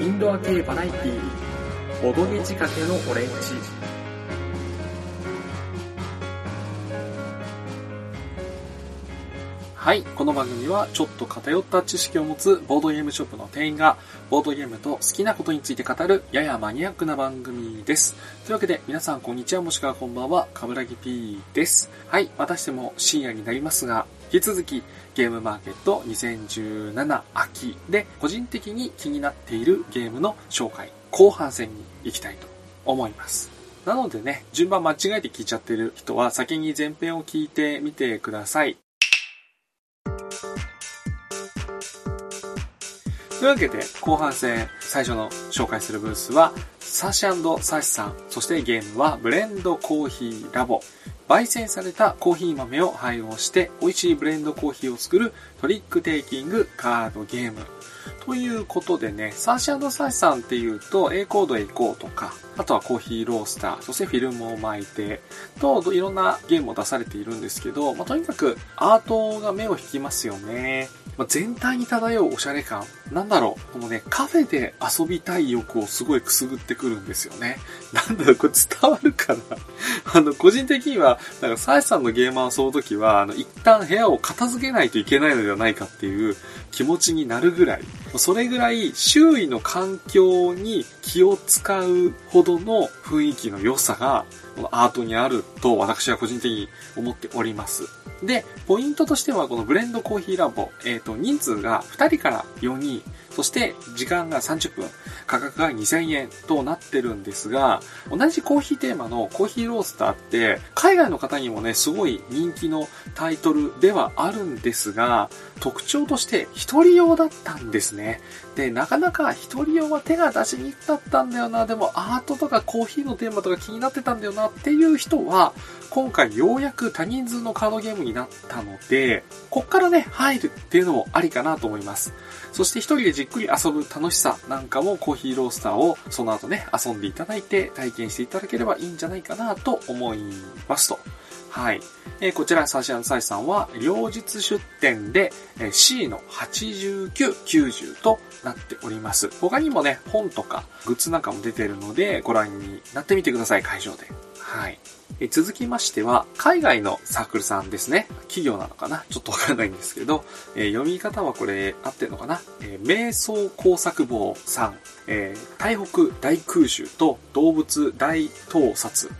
インドア系バラエティー、ボドゲ仕掛けのオレンジ。はい。この番組はちょっと偏った知識を持つボードゲームショップの店員がボードゲームと好きなことについて語るややマニアックな番組です。というわけで皆さんこんにちはもしくはこんばんは、かぶらぎ P です。はい。またしても深夜になりますが、引き続きゲームマーケット2017秋で個人的に気になっているゲームの紹介、後半戦に行きたいと思います。なのでね、順番間違えて聞いちゃってる人は先に前編を聞いてみてください。というわけで、後半戦最初の紹介するブースは、サーシサシさん、そしてゲームはブレンドコーヒーラボ。焙煎されたコーヒー豆を配合して美味しいブレンドコーヒーを作るトリックテイキングカードゲーム。ということでね、サーシサーシさんっていうと A コードへ行こうとか、あとはコーヒーロースター、そしてフィルムを巻いて、といろんなゲームを出されているんですけど、まあ、とにかくアートが目を引きますよね。まあ、全体に漂うおしゃれ感。なんだろう、このね、カフェで遊びたい欲をすごいくすぐってくるんですよね。なんだろう、これ伝わるかな？あの、個人的には、なんか、サイさんのゲーマーを遊ぶときは、あの、一旦部屋を片付けないといけないのではないかっていう気持ちになるぐらい、それぐらい周囲の環境に気を使うほどの雰囲気の良さが、このアートにあると私は個人的に思っております。で、ポイントとしてはこのブレンドコーヒーラボ、えっ、ー、と、人数が2人から4人、そして時間が30分、価格が2000円となってるんですが、同じコーヒーテーマのコーヒーロースターって、海外の方にもね、すごい人気のタイトルではあるんですが、特徴として一人用だったんですね。で、なかなか一人用は手が出しにくかったんだよな、でもアートとかコーヒーのテーマとか気になってたんだよなっていう人は、今回ようやく多人数のカードゲームになったので、こっからね、入るっていうのもありかなと思います。そして一人でじっくり遊ぶ楽しさなんかもコーヒーロースターをその後ね、遊んでいただいて体験していただければいいんじゃないかなと思いますと。はい。えー、こちら、サーシアンサイさんは、両日出店で、えー、C の89、90となっております。他にもね、本とかグッズなんかも出てるので、ご覧になってみてください、会場で。はい。え続きましては、海外のサークルさんですね。企業なのかな？ちょっとわからないんですけど、えー、読み方はこれ合ってるのかな、えー、瞑想工作坊さん、えー、台北大空襲と動物大盗撮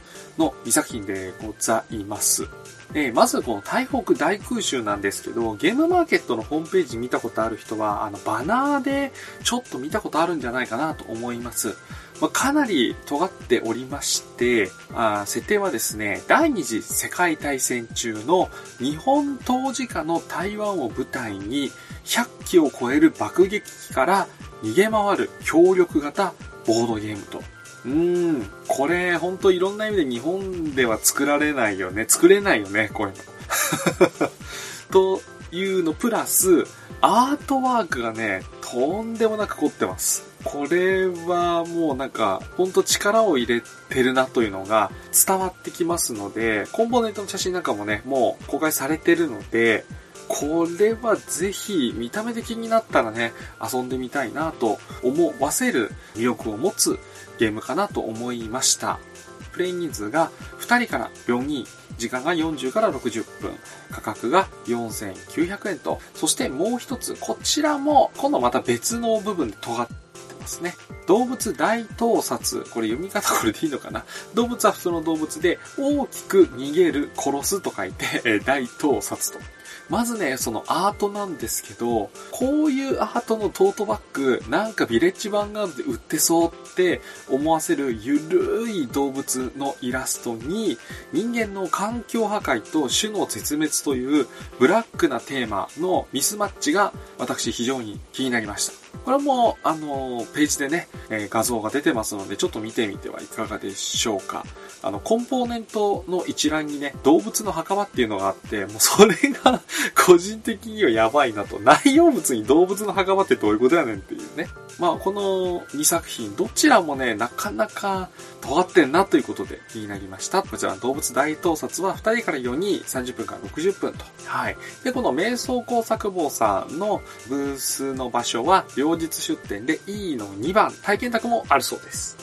の2作品でございます。えまずこの台北大空襲なんですけど、ゲームマーケットのホームページ見たことある人は、あの、バナーでちょっと見たことあるんじゃないかなと思います。まあ、かなり尖っておりまして、あ設定はですね、第二次世界大戦中の日本当時下の台湾を舞台に100機を超える爆撃機から逃げ回る協力型ボードゲームとうん、これ、ほんといろんな意味で日本では作られないよね。作れないよね、こういうの。というの、プラス、アートワークがね、とんでもなく凝ってます。これはもうなんか、ほんと力を入れてるなというのが伝わってきますので、コンポーネントの写真なんかもね、もう公開されてるので、これはぜひ見た目で気になったらね、遊んでみたいなと思わせる魅力を持つゲームかなと思いました。プレイ人数が2人から4人、時間が40から60分、価格が4900円と、そしてもう一つ、こちらも今度また別の部分で尖ってますね。動物大盗撮。これ読み方これでいいのかな動物は普通の動物で大きく逃げる、殺すと書いて、大盗撮と。まずね、そのアートなんですけど、こういうアートのトートバッグ、なんかビレッジヴァンガードで売ってそうって思わせるゆるい動物のイラストに、人間の環境破壊と種の絶滅というブラックなテーマのミスマッチが私非常に気になりました。これも、あの、ページでね、え、画像が出てますので、ちょっと見てみてはいかがでしょうか。あの、コンポーネントの一覧にね、動物の墓場っていうのがあって、もうそれが 個人的にはやばいなと。内容物に動物の墓場ってどういうことやねんっていうね。まあ、この2作品、どちらもね、なかなか尖ってんなということで気になりました。こちら、動物大盗撮は2人から4人、30分から60分と。はい。で、この瞑想工作坊さんのブースの場所は、両日出店で E の2番、体験宅もあるそうです。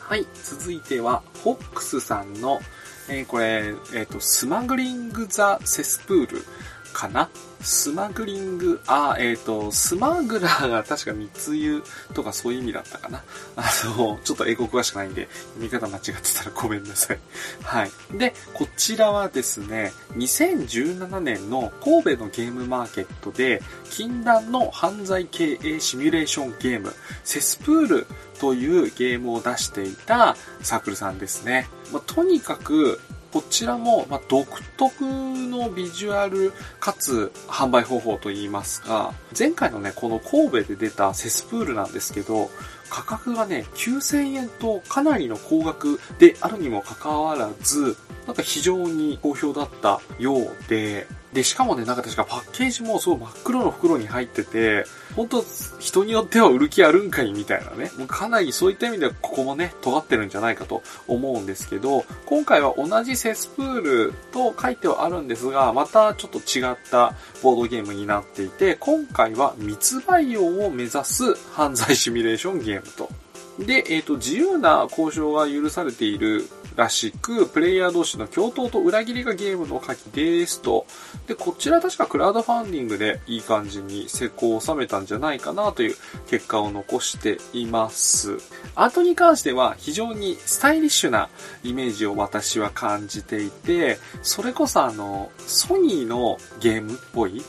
はい。続いては、ホックスさんの、えー、これ、えっ、ー、と、スマグリング・ザ・セスプールかな？スマグリング、あ、えっ、ー、と、スマグラーが確か密輸とかそういう意味だったかな。あの、ちょっと英語詳しくないんで、読み方間違ってたらごめんなさい。はい。で、こちらはですね、2017年の神戸のゲームマーケットで、禁断の犯罪経営シミュレーションゲーム、セスプールというゲームを出していたサークルさんですね。まあ、とにかく、こちらも、ま独特のビジュアルかつ販売方法といいますか、前回のね、この神戸で出たセスプールなんですけど、価格がね、9000円とかなりの高額であるにもかかわらず、なんか非常に好評だったようで、で、しかもね、なんか確かパッケージもすごい真っ黒の袋に入ってて、本当人によっては売る気あるんかいみたいなね。もうかなりそういった意味ではここもね、尖ってるんじゃないかと思うんですけど、今回は同じセスプールと書いてはあるんですが、またちょっと違ったボードゲームになっていて、今回は密売用を目指す犯罪シミュレーションゲームと。で、えっ、ー、と、自由な交渉が許されているらしく、プレイヤー同士の共闘と裏切りがゲームの鍵ですと。で、こちら確かクラウドファンディングでいい感じに成功を収めたんじゃないかなという結果を残しています。アートに関しては非常にスタイリッシュなイメージを私は感じていて、それこそあの、ソニーのゲームっぽい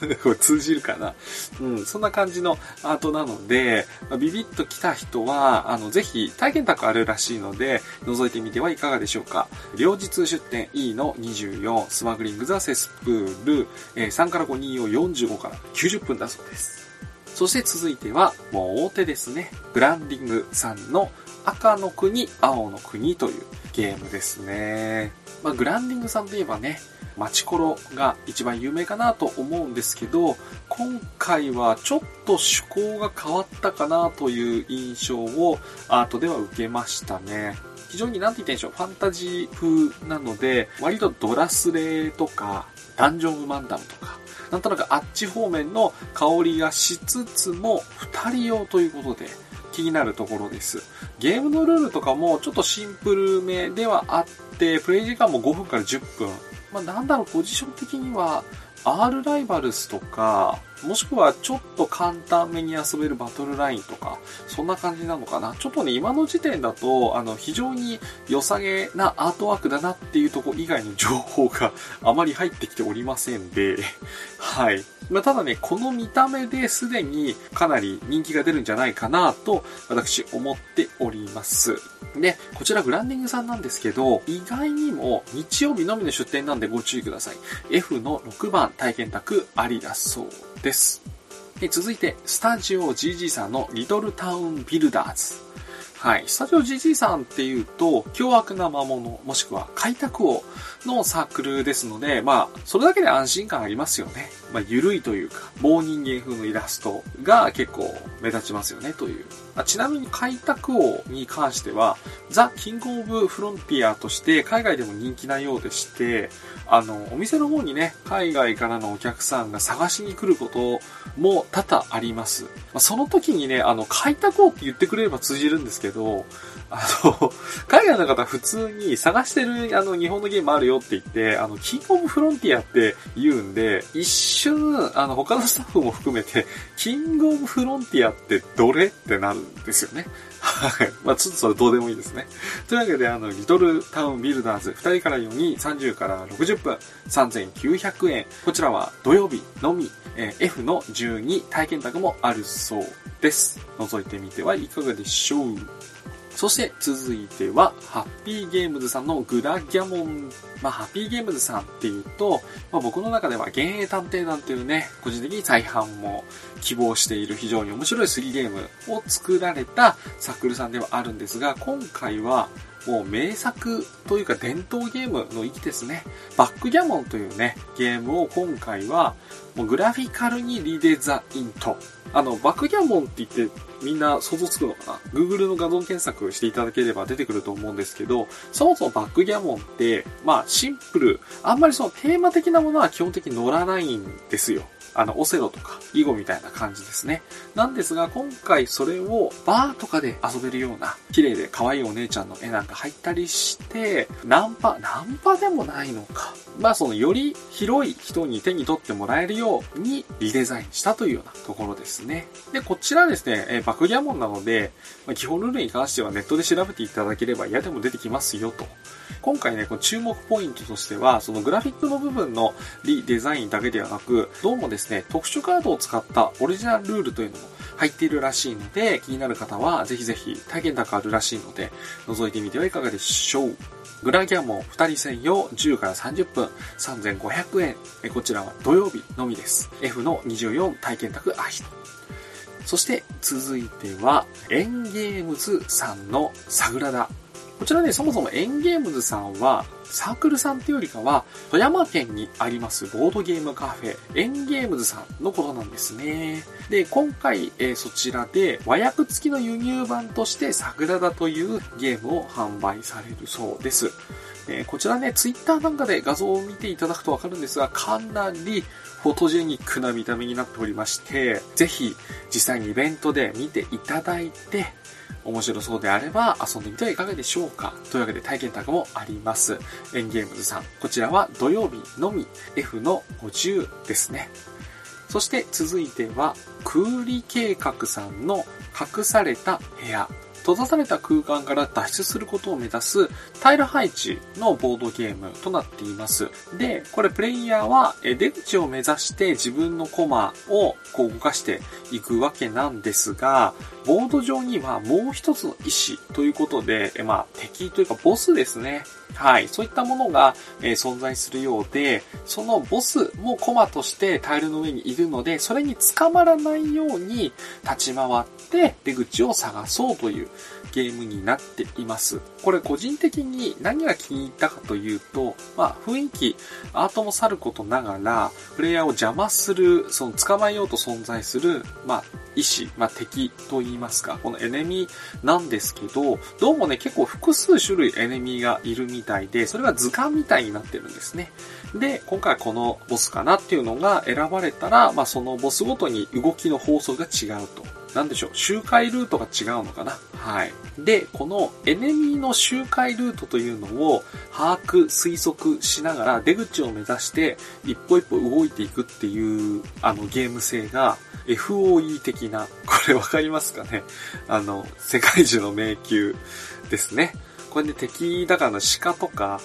これ通じるかな？うん、そんな感じのアートなので、ビビッと来た人は、あの、ぜひ体験宅あるらしいので、覗いてみてはいかがでしょうか。両日出店 E の24、スマグリングザセスプール、えー、3から5、2を45から90分だそうです。そして続いては、もう大手ですね。グランディングさんの赤の国、青の国というゲームですね。まあ、グランディングさんといえばね、マチコロが一番有名かなと思うんですけど、今回はちょっと趣向が変わったかなという印象をアートでは受けましたね。非常に何て言ったんでしょう、ファンタジー風なので、割とドラスレーとか、ダンジョンウマンダムとか、なんとなくあっち方面の香りがしつつも、二人用ということで、気になるところです。ゲームのルールとかもちょっとシンプルめではあって、プレイ時間も5分から10分まあ、なんだろう、ポジション的には、R ライバルスとか、もしくはちょっと簡単めに遊べるバトルラインとか、そんな感じなのかな？ちょっとね、今の時点だと、あの、非常に良さげなアートワークだなっていうとこ以外の情報があまり入ってきておりませんで、はい。まあ、ただね、この見た目ですでにかなり人気が出るんじゃないかなと、私思っております。で、こちらグランディングさんなんですけど、意外にも日曜日のみの出店なんでご注意ください。F の6番体験宅ありだそうです。続いて、スタジオ GG さんのリトルタウンビルダーズ。はい。スタジオ GG さんっていうと、凶悪な魔物、もしくは開拓王のサークルですので、まあ、それだけで安心感ありますよね。まあ、ゆるいというか、棒人間風のイラストが結構目立ちますよね、という。あちなみに開拓王に関しては、ザ・キング・オブ・フロンティアとして海外でも人気なようでして、あの、お店の方にね、海外からのお客さんが探しに来ることも多々あります。まあその時にね、あの、開拓王って言ってくれれば通じるんですけど、あの、海外の方普通に探してるあの日本のゲームあるよって言って、あの、キングオブフロンティアって言うんで、一瞬、あの、他のスタッフも含めて、キングオブフロンティアってどれってなるんですよね。はい。まあちょっとそれどうでもいいですね。というわけで、あの、リトルタウンビルダーズ、2人から4人、30から60分、3900円。こちらは土曜日のみ、えー、F の12体験宅もあるそうです。覗いてみてはいかがでしょう？そして続いては、ハッピーゲームズさんのグラギャモンまあ、ハッピーゲームズさんっていうと、まあ、僕の中では幻影探偵団っていうね、個人的に再販も希望している非常に面白い3ゲームを作られたサックルさんではあるんですが、今回はもう名作というか伝統ゲームの域ですね。バックギャモンというね、ゲームを今回はもうグラフィカルにリデザインと。あの、バックギャモンって言ってみんな想像つくのかな ?Google の画像検索していただければ出てくると思うんですけど、そもそもバックギャモンって、まあシンプル、あんまりそのテーマ的なものは基本的に乗らないんですよ。あの、オセロとか、囲碁みたいな感じですね。なんですが、今回それをバーとかで遊べるような、綺麗で可愛いお姉ちゃんの絵なんか入ったりして、ナンパ、ナンパでもないのか。まあそのより広い人に手に取ってもらえるようにリデザインしたというようなところですね。で、こちらですね、えバクギャモンなので、まあ、基本ルールに関してはネットで調べていただければ嫌でも出てきますよと。今回ね、この注目ポイントとしては、そのグラフィックの部分のリデザインだけではなく、どうもですね、特殊カードを使ったオリジナルルールというのも入っているらしいので、気になる方はぜひぜひ体験高あるらしいので、覗いてみてはいかがでしょう。グラギャモン2人専用10から30分3500円。こちらは土曜日のみです。F の24体験宅アヒト。そして続いては、エンゲームズさんのサグラダ。こちらね、そもそもエンゲームズさんは、サークルさんっていうよりかは、富山県にありますボードゲームカフェ、エンゲームズさんのことなんですね。で、今回、えー、そちらで和訳付きの輸入版としてサグラダというゲームを販売されるそうです。えー、こちらね、ツイッターなんかで画像を見ていただくとわかるんですが、かなりフォトジェニックな見た目になっておりまして、ぜひ実際にイベントで見ていただいて、面白そうであれば遊んでみてはいかがでしょうかというわけで体験タグもあります。エンゲームズさん。こちらは土曜日のみ F の50ですね。そして続いては、クーリ計画さんの隠された部屋。閉ざされた空間から脱出することを目指すタイル配置のボードゲームとなっています。で、これプレイヤーは出口を目指して自分のコマをこう動かしていくわけなんですが、ボード上にはもう一つの意志ということで、まあ敵というかボスですね。はい。そういったものが、えー、存在するようで、そのボスもコマとしてタイルの上にいるので、それに捕まらないように立ち回って出口を探そうというゲームになっています。これ個人的に何が気に入ったかというと、まあ雰囲気、アートもさることながら、プレイヤーを邪魔する、その捕まえようと存在する、まあ意志、まあ敵と言いますか、このエネミーなんですけど、どうもね、結構複数種類エネミーがいるみたいで、それが図鑑みたいになってるんですね。で、今回このボスかなっていうのが選ばれたら、まあそのボスごとに動きの法則が違うと。なんでしょう、周回ルートが違うのかなはい。で、このエネミーの周回ルートというのを把握、推測しながら出口を目指して一歩一歩動いていくっていうあのゲーム性が FOE 的な、これわかりますかね？あの、世界中の迷宮ですね。これで敵だからの鹿とか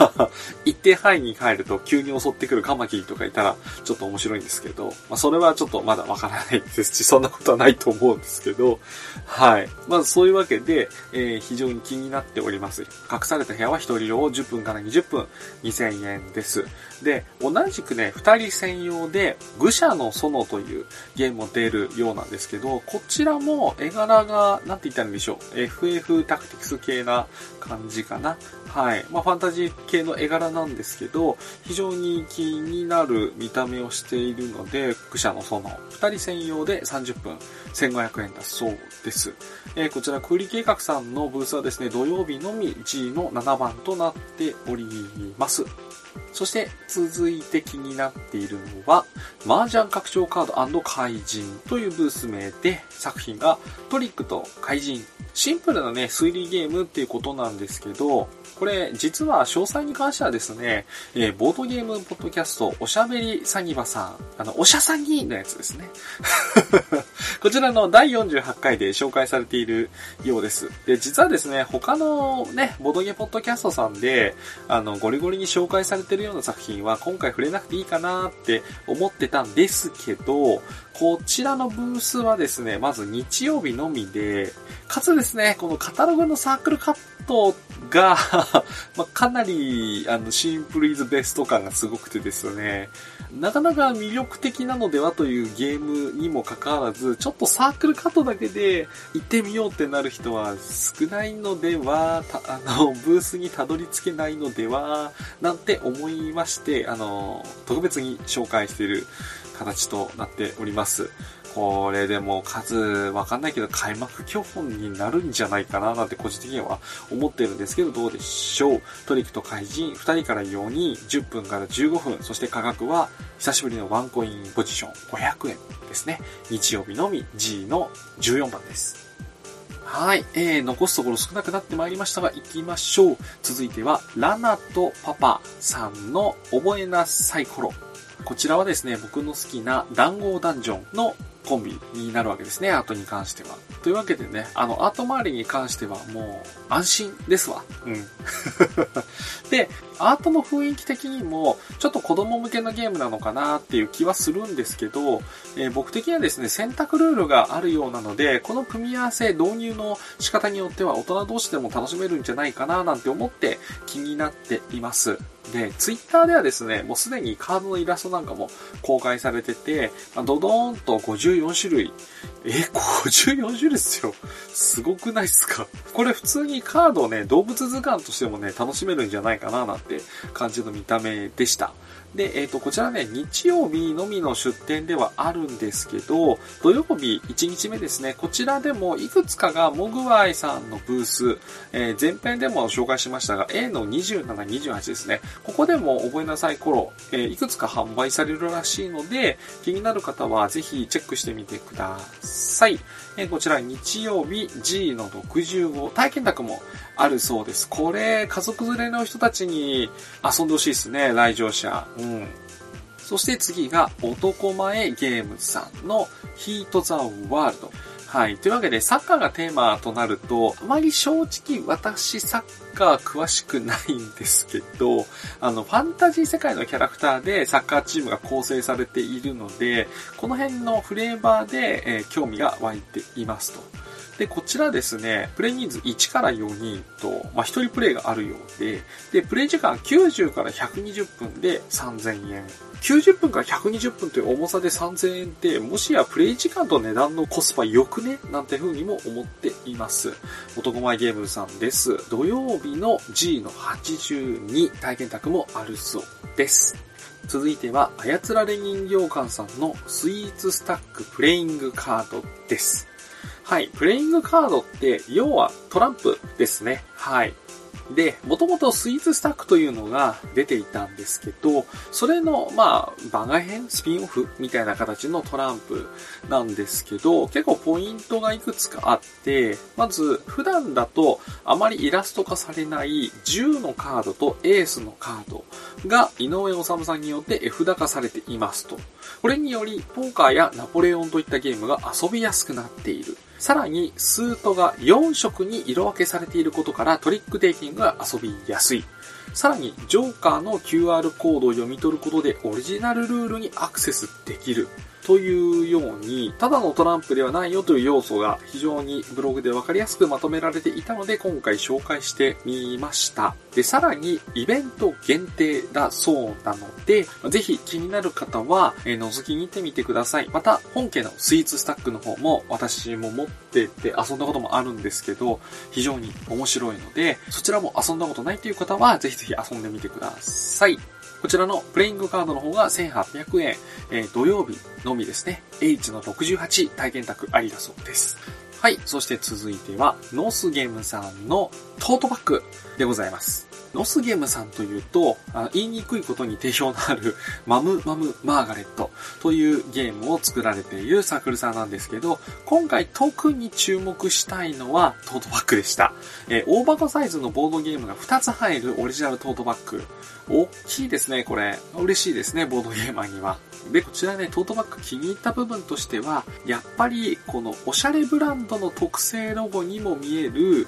一定範囲に帰ると急に襲ってくるカマキリとかいたらちょっと面白いんですけど、まあそれはちょっとまだわからないですし、そんなことはないと思うんですけど、はい。まずそういうわけで、えー、非常に気になっております。隠された部屋は一人用10分から20分2000円です。で、同じくね、二人専用で、愚者の園というゲームも出るようなんですけど、こちらも絵柄が、なんて言ったらいいんでしょう。FF タクティクス系な感じかな。はい。まあ、ファンタジー系の絵柄なんですけど、非常に気になる見た目をしているので、愚者のその2人専用で30分、1500円だそうです。えー、こちら、クーリ計画さんのブースはですね、土曜日のみ G の7番となっております。そして続いて気になっているのは、麻雀拡張カード怪人というブース名で作品がトリックと怪人。シンプルなね、推理ゲームっていうことなんですけど、これ、実は詳細に関してはですね、えー、ボードゲームポッドキャスト、おしゃべりサニバさん、あの、おしゃさぎのやつですね。こちらの第48回で紹介されているようです。で、実はですね、他のね、ボードゲームポッドキャストさんで、あの、ゴリゴリに紹介されてるような作品は今回触れなくていいかなって思ってたんですけど、こちらのブースはですね、まず日曜日のみで、かつですね、このカタログのサークルカットが、まあ、かなり、あの、シンプルイズベスト感がすごくてですね、なかなか魅力的なのではというゲームにもかかわらず、ちょっとサークルカットだけで行ってみようってなる人は少ないのでは、あの、ブースにたどり着けないのでは、なんて思いまして、あの、特別に紹介している形となっております。これでも数わかんないけど開幕競歩になるんじゃないかななんて個人的には思ってるんですけどどうでしょうトリックと怪人2人から4人10分から15分そして価格は久しぶりのワンコインポジション500円ですね日曜日のみ G の14番ですはい、えー、残すところ少なくなってまいりましたが、行きましょう。続いては、ラナとパパさんの覚えなさい頃。こちらはですね、僕の好きな談合ダンジョンのコンビになるわけですね、アートに関しては。というわけでね、あの、アート周りに関してはもう安心ですわ。うん。で、アートの雰囲気的にも、ちょっと子供向けのゲームなのかなっていう気はするんですけど、えー、僕的にはですね、選択ルールがあるようなので、この組み合わせ、導入の仕方によっては大人同士でも楽しめるんじゃないかななんて思って気になっています。で、ツイッターではですね、もうすでにカードのイラストなんかも公開されてて、まあ、ドドーンと54種類。え、54種類ですよ。すごくないっすか？これ普通にカードをね、動物図鑑としてもね、楽しめるんじゃないかななんて感じの見た目でした。で、えっ、ー、と、こちらね、日曜日のみの出店ではあるんですけど、土曜日1日目ですね、こちらでもいくつかがモグワイさんのブース、えー、前編でも紹介しましたが、A の27、28ですね、ここでも覚えなさい頃、えー、いくつか販売されるらしいので、気になる方はぜひチェックしてみてください。え、こちら日曜日 G の65体験宅もあるそうです。これ、家族連れの人たちに遊んでほしいですね、来場者。うん。そして次が男前ゲームさんのヒートザワールド。はい。というわけで、サッカーがテーマとなると、あまり正直私サッカー詳しくないんですけど、あの、ファンタジー世界のキャラクターでサッカーチームが構成されているので、この辺のフレーバーで、えー、興味が湧いていますと。で、こちらですね、プレイ人数1から4人と、まあ、1人プレイがあるようで、で、プレイ時間90から120分で3000円。90分から120分という重さで3000円って、もしやプレイ時間と値段のコスパ良くね？なんて風にも思っています。男前ゲームさんです。土曜日の G の82体験宅もあるそうです。続いては、操られ人形館さんのスイーツスタックプレイングカードです。はい。プレイングカードって、要はトランプですね。はい。で、もともとスイーツスタックというのが出ていたんですけど、それの、まあ、番外編、スピンオフみたいな形のトランプなんですけど、結構ポイントがいくつかあって、まず、普段だとあまりイラスト化されない10のカードとエースのカードが井上治さんによって絵札化されていますと。これにより、ポーカーやナポレオンといったゲームが遊びやすくなっている。さらに、スートが4色に色分けされていることからトリックテイキングが遊びやすい。さらに、ジョーカーの QR コードを読み取ることでオリジナルルールにアクセスできる。というように、ただのトランプではないよという要素が非常にブログでわかりやすくまとめられていたので、今回紹介してみました。で、さらに、イベント限定だそうなので、ぜひ気になる方は、えー、覗きに行ってみてください。また、本家のスイーツスタックの方も私も持ってて遊んだこともあるんですけど、非常に面白いので、そちらも遊んだことないという方は、ぜひぜひ遊んでみてください。こちらのプレイングカードの方が1800円、えー、土曜日のみですね。H の68体験宅ありだそうです。はい。そして続いては、ノースゲームさんのトートバッグでございます。ノスゲムさんというと、あ言いにくいことに定評のある マムマムマーガレットというゲームを作られているサークルさんなんですけど、今回特に注目したいのはトートバッグでした。えー、大箱サイズのボードゲームが2つ入るオリジナルトートバッグ。大きいですね、これ。嬉しいですね、ボードゲーマーには。で、こちらね、トートバッグ気に入った部分としては、やっぱりこのおしゃれブランドの特製ロゴにも見える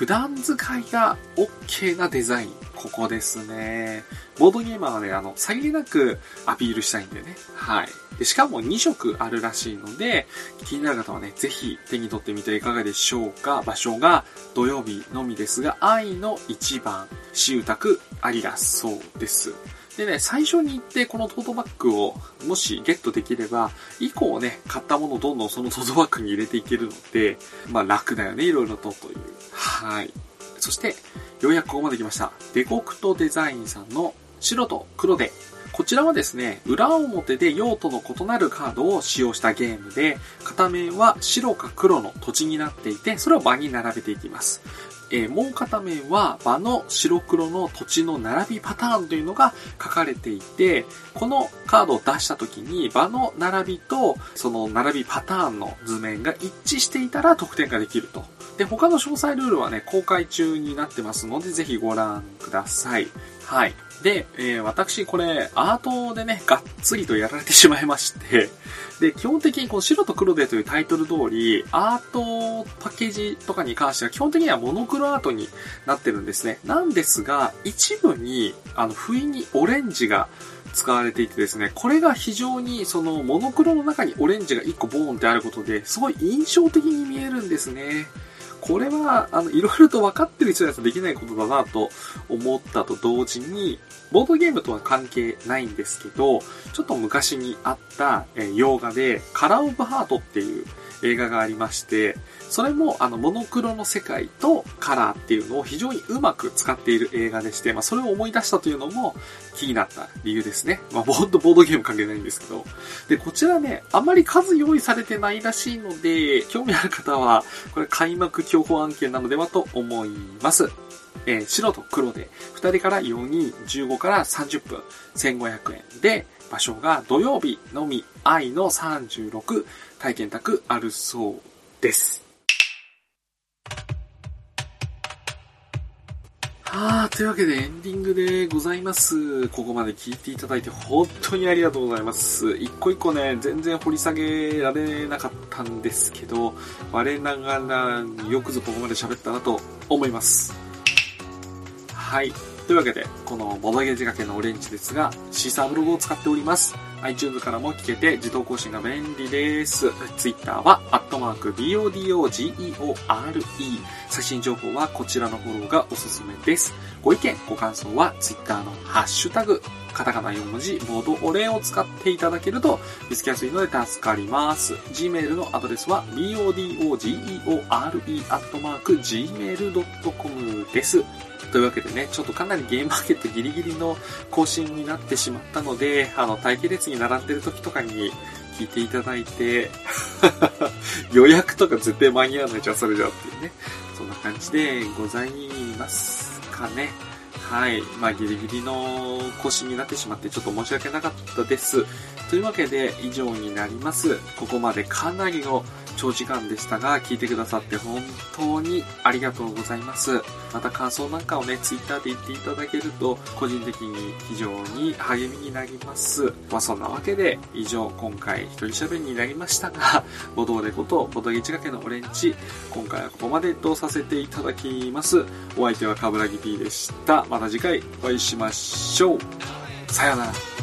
普段使いが OK なデザイン。ここですね。ボードゲーマーはね、あの、さりげなくアピールしたいんでね。はい。でしかも2色あるらしいので、気になる方はね、ぜひ手に取ってみてはいかがでしょうか。場所が土曜日のみですが、愛の一番、私有宅ありだそうです。でね、最初に行ってこのトートバッグをもしゲットできれば、以降ね、買ったものをどんどんそのトートバッグに入れていけるので、まあ楽だよね、いろいろとという。はい。そして、ようやくここまで来ました。デコクトデザインさんの白と黒でこちらはですね、裏表で用途の異なるカードを使用したゲームで、片面は白か黒の土地になっていて、それを場に並べていきます。えー、もう片面は場の白黒の土地の並びパターンというのが書かれていて、このカードを出した時に場の並びとその並びパターンの図面が一致していたら得点ができると。で、他の詳細ルールはね、公開中になってますので、ぜひご覧ください。はい。で、えー、私これアートでね、がっつりとやられてしまいまして、で、基本的にこの白と黒でというタイトル通り、アートパッケージとかに関しては基本的にはモノクロアートになってるんですね。なんですが、一部に、あの、不意にオレンジが使われていてですね、これが非常にそのモノクロの中にオレンジが1個ボーンってあることで、すごい印象的に見えるんですね。これは、あの、いろいろと分かってる人にはできないことだなと思ったと同時に、ボードゲームとは関係ないんですけど、ちょっと昔にあった、えー、洋画で、カラーオブハートっていう映画がありまして、それもあのモノクロの世界とカラーっていうのを非常にうまく使っている映画でして、まあそれを思い出したというのも気になった理由ですね。まあほんとボードゲーム関係ないんですけど。で、こちらね、あんまり数用意されてないらしいので、興味ある方は、これ開幕競歩案件なのではと思います。えー、白と黒で、2人から4人、15から30分、1500円で、場所が土曜日のみ、愛の36、体験宅あるそうです。はあ、というわけでエンディングでございます。ここまで聞いていただいて本当にありがとうございます。一個一個ね、全然掘り下げられなかったんですけど、我ながらよくぞここまで喋ったなと思います。はい。というわけで、このボドゲ仕掛けのオレンジですが、シーサーブログを使っております。iTunes からも聞けて自動更新が便利です。Twitter は、アットマーク BODOGEORE。最新情報はこちらのフォローがおすすめです。ご意見、ご感想は Twitter のハッシュタグ、カタカナ4文字、ボードお礼を使っていただけると見つけやすいので助かります。Gmail のアドレスは bodogeore.gmail.com です。というわけでね、ちょっとかなりゲームマーケットギリギリの更新になってしまったので、あの、待機列に並んでる時とかに聞いていただいて 予約とか絶対間に合わないじゃん、それじゃっていうね。そんな感じでございますかね。はい。まあ、ギリギリの更新になってしまってちょっと申し訳なかったです。というわけで、以上になります。ここまでかなりの長時間でしたが、聞いてくださって本当にありがとうございます。また感想なんかをね、ツイッターで言っていただけると、個人的に非常に励みになります。まあそんなわけで、以上、今回一人喋りになりましたが、ボドーレこと、ボドゲチガケのオレンジ、今回はここまでとさせていただきます。お相手はカブラギ P でした。また次回お会いしましょう。さようなら。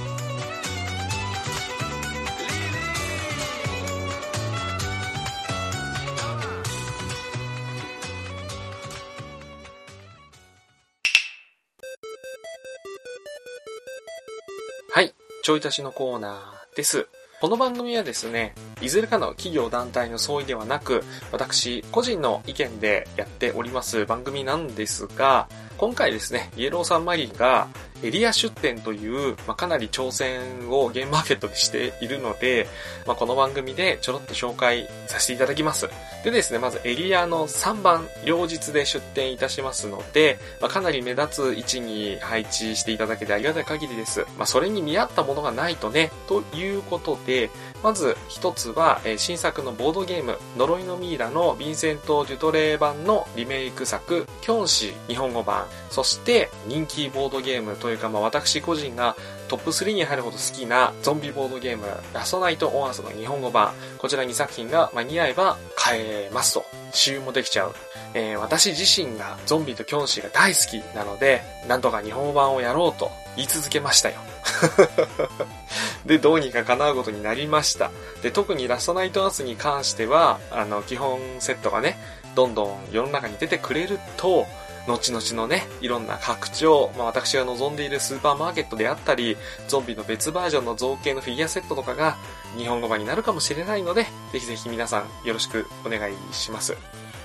ちょい足しのコーナーです。この番組はですね、いずれかの企業団体の総意ではなく、私個人の意見でやっております番組なんですが、今回ですね、イエローサンマリンがエリア出店という、まあ、かなり挑戦をゲームマーケットでしているので、まあ、この番組でちょろっと紹介させていただきます。でですね、まずエリアの3番、両日で出店いたしますので、まあ、かなり目立つ位置に配置していただけてありがたい限りです。ま、それに見合ったものがないとね、ということで、まず一つは、えー、新作のボードゲーム、呪いのミイラのヴィンセント・デュトレー版のリメイク作、キョンシー日本語版、そして人気ボードゲームというか、まあ、私個人がトップ3に入るほど好きなゾンビボードゲーム、ラストナイト・オン・アースの日本語版、こちら2作品が間に合えば買えますと。支有もできちゃう。えー、私自身がゾンビとキョンシーが大好きなので、なんとか日本語版をやろうと言い続けましたよ。で、どうにか叶うことになりました。で、特にラストナイトアースに関しては、あの、基本セットがね、どんどん世の中に出てくれると、後々のね、いろんな拡張、まあ私が望んでいるスーパーマーケットであったり、ゾンビの別バージョンの造形のフィギュアセットとかが日本語版になるかもしれないので、ぜひぜひ皆さんよろしくお願いします。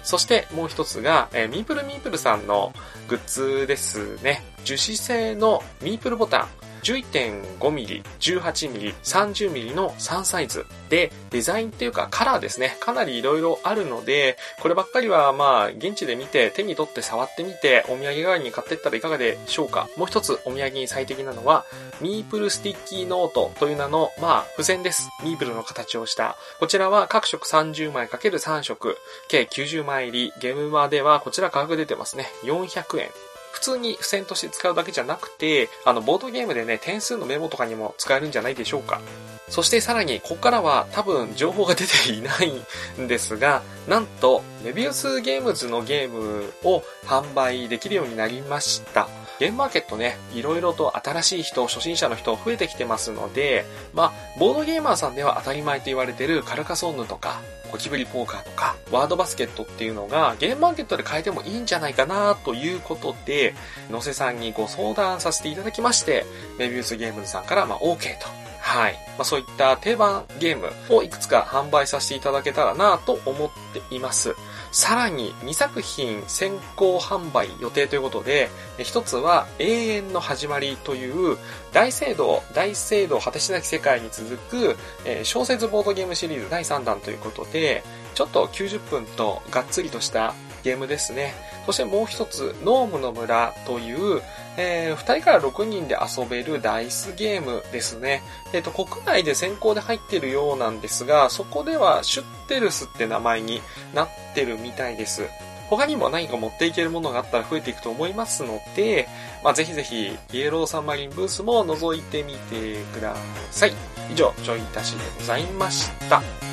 そしてもう一つが、えー、ミープルミープルさんのグッズですね。樹脂製のミープルボタン。11.5ミリ、18ミリ、30ミリの3サイズで、デザインっていうかカラーですね。かなり色々あるので、こればっかりはまあ、現地で見て、手に取って触ってみて、お土産代わりに買ってったらいかがでしょうか。もう一つお土産に最適なのは、ミープルスティッキーノートという名の、まあ、付箋です。ミープルの形をした。こちらは各色30枚 ×3 色、計90枚入り。ゲムマではこちら価格出てますね。400円。普通に付箋として使うだけじゃなくて、あの、ボードゲームでね、点数のメモとかにも使えるんじゃないでしょうか。そしてさらに、ここからは多分情報が出ていないんですが、なんと、メビウスゲームズのゲームを販売できるようになりました。ゲームマーケットね、いろいろと新しい人、初心者の人増えてきてますので、まあ、ボードゲーマーさんでは当たり前と言われてるカルカソンヌとか、ゴキブリポーカーとか、ワードバスケットっていうのがゲームマーケットで変えてもいいんじゃないかなということで、野瀬さんにご相談させていただきまして、メビウスゲームズさんからまあ OK と。はい。まあ、そういった定番ゲームをいくつか販売させていただけたらなと思っています。さらに2作品先行販売予定ということで、一つは永遠の始まりという大聖堂、大聖堂果てしなき世界に続く、え小説ボードゲームシリーズ第3弾ということで、ちょっと90分とがっつりとしたゲームですね。そしてもう一つ、ノームの村という、えー、2人から6人で遊べるダイスゲームですね。えっ、ー、と、国内で先行で入ってるようなんですが、そこではシュッテルスって名前になってるみたいです。他にも何か持っていけるものがあったら増えていくと思いますので、まあ、ぜひぜひ、イエローサンマリンブースも覗いてみてください。以上、ジョイタシでございました。